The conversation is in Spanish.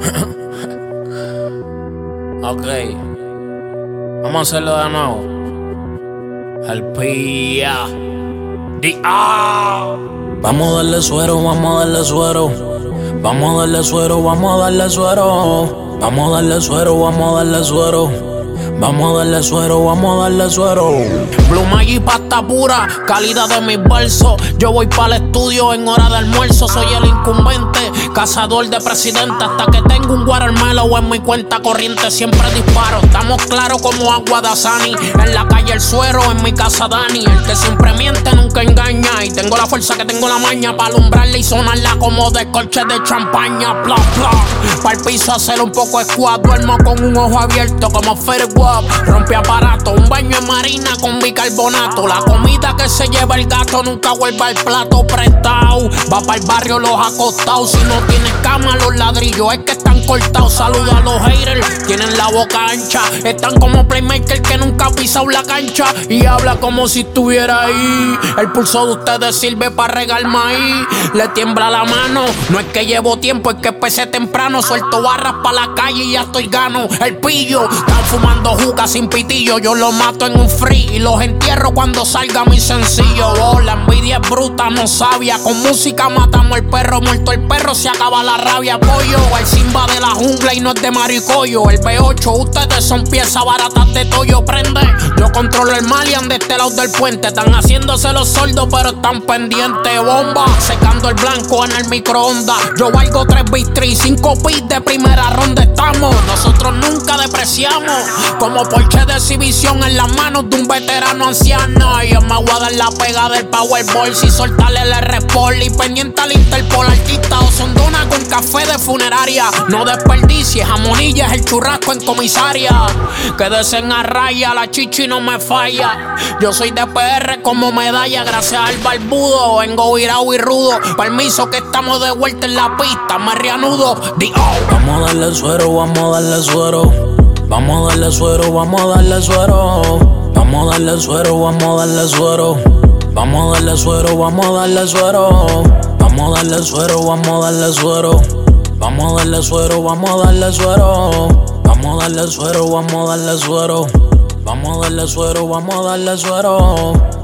ok. Vamos a hacerlo de nuevo. El pía. Vamos a darle suero, vamos a darle suero. Vamos a darle suero, vamos a darle suero. Vamos a darle suero, vamos a darle suero. Vamos a darle suero, vamos a darle suero. Pluma y pasta pura, calidad de mis versos. Yo voy para el estudio en hora de almuerzo. Soy el incumbente, cazador de presidente. Hasta que tengo un watermelon en mi cuenta corriente, siempre disparo. Estamos claros como agua de Asani. En la calle el suero, en mi casa Dani. El que siempre miente nunca engaña. Y tengo la fuerza que tengo la maña para alumbrarle y sonarla como de colche de champaña. Bla, bla. Para el piso hacer un poco de squad. Duermo con un ojo abierto como Rompe aparato, un baño en marina con bicarbonato. La comida que se lleva el gato nunca vuelva al plato prestado. Va para el barrio los acostados. Si no tienes cama, los ladrillos es que cortados. Saluda a los haters, tienen la boca ancha. Están como playmaker que nunca ha pisado la cancha. Y habla como si estuviera ahí. El pulso de ustedes sirve para regar maíz. Le tiembla la mano, no es que llevo tiempo, es que empecé temprano. Suelto barras para la calle y ya estoy gano. El pillo, están fumando juca sin pitillo. Yo los mato en un free y los entierro cuando salga mi sencillo. Bruta, no sabia. Con música matamos el perro, muerto el perro, se acaba la rabia. Pollo, el Simba de la jungla y no es de maricoyo. El B8, ustedes son piezas baratas de toyo. Prende, yo controlo el Malian de este lado del puente. Están haciéndose los sordos, pero están pendientes. Bomba, secando el blanco en el microondas. Yo valgo 3 b 5 pits de primera ronda. Estamos, nosotros nunca depreciamos. Como porche de exhibición en las manos de un veterano anciano. Y yo me voy a dar la pega del Powerball si soltarle el R-Sport. Y pendiente al Interpol, artista o sondona con café de funeraria. No desperdicies, jamonillas, el churrasco en comisaria. Quédese en raya, la chichi no me falla. Yo soy de PR como medalla, gracias al barbudo. Vengo virado y rudo. Permiso que estamos de vuelta en la pista, me reanudo. Vamos a darle suero, vamos a darle suero. Vamos a darle suero, vamos a darle suero. Vamos a darle suero, vamos a darle suero. Vamos a darle suero, vamos a darle suero. Vamos a darle suero, vamos a darle suero. Vamos a darle suero, vamos a darle suero. Vamos a darle suero, vamos a darle suero. Vamos a darle suero, vamos a darle suero.